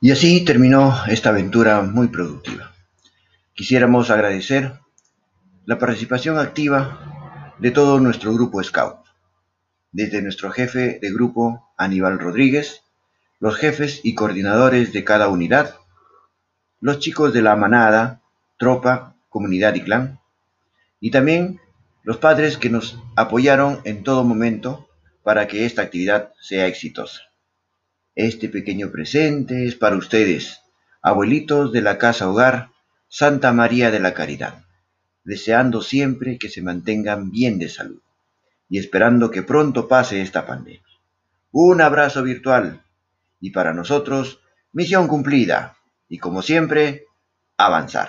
Y así terminó esta aventura muy productiva. Quisiéramos agradecer la participación activa de todo nuestro grupo Scout, desde nuestro jefe de grupo Aníbal Rodríguez, los jefes y coordinadores de cada unidad, los chicos de la manada, tropa, comunidad y clan, y también los padres que nos apoyaron en todo momento para que esta actividad sea exitosa. Este pequeño presente es para ustedes, abuelitos de la Casa Hogar Santa María de la Caridad, deseando siempre que se mantengan bien de salud y esperando que pronto pase esta pandemia. Un abrazo virtual y para nosotros, misión cumplida y como siempre, avanzar.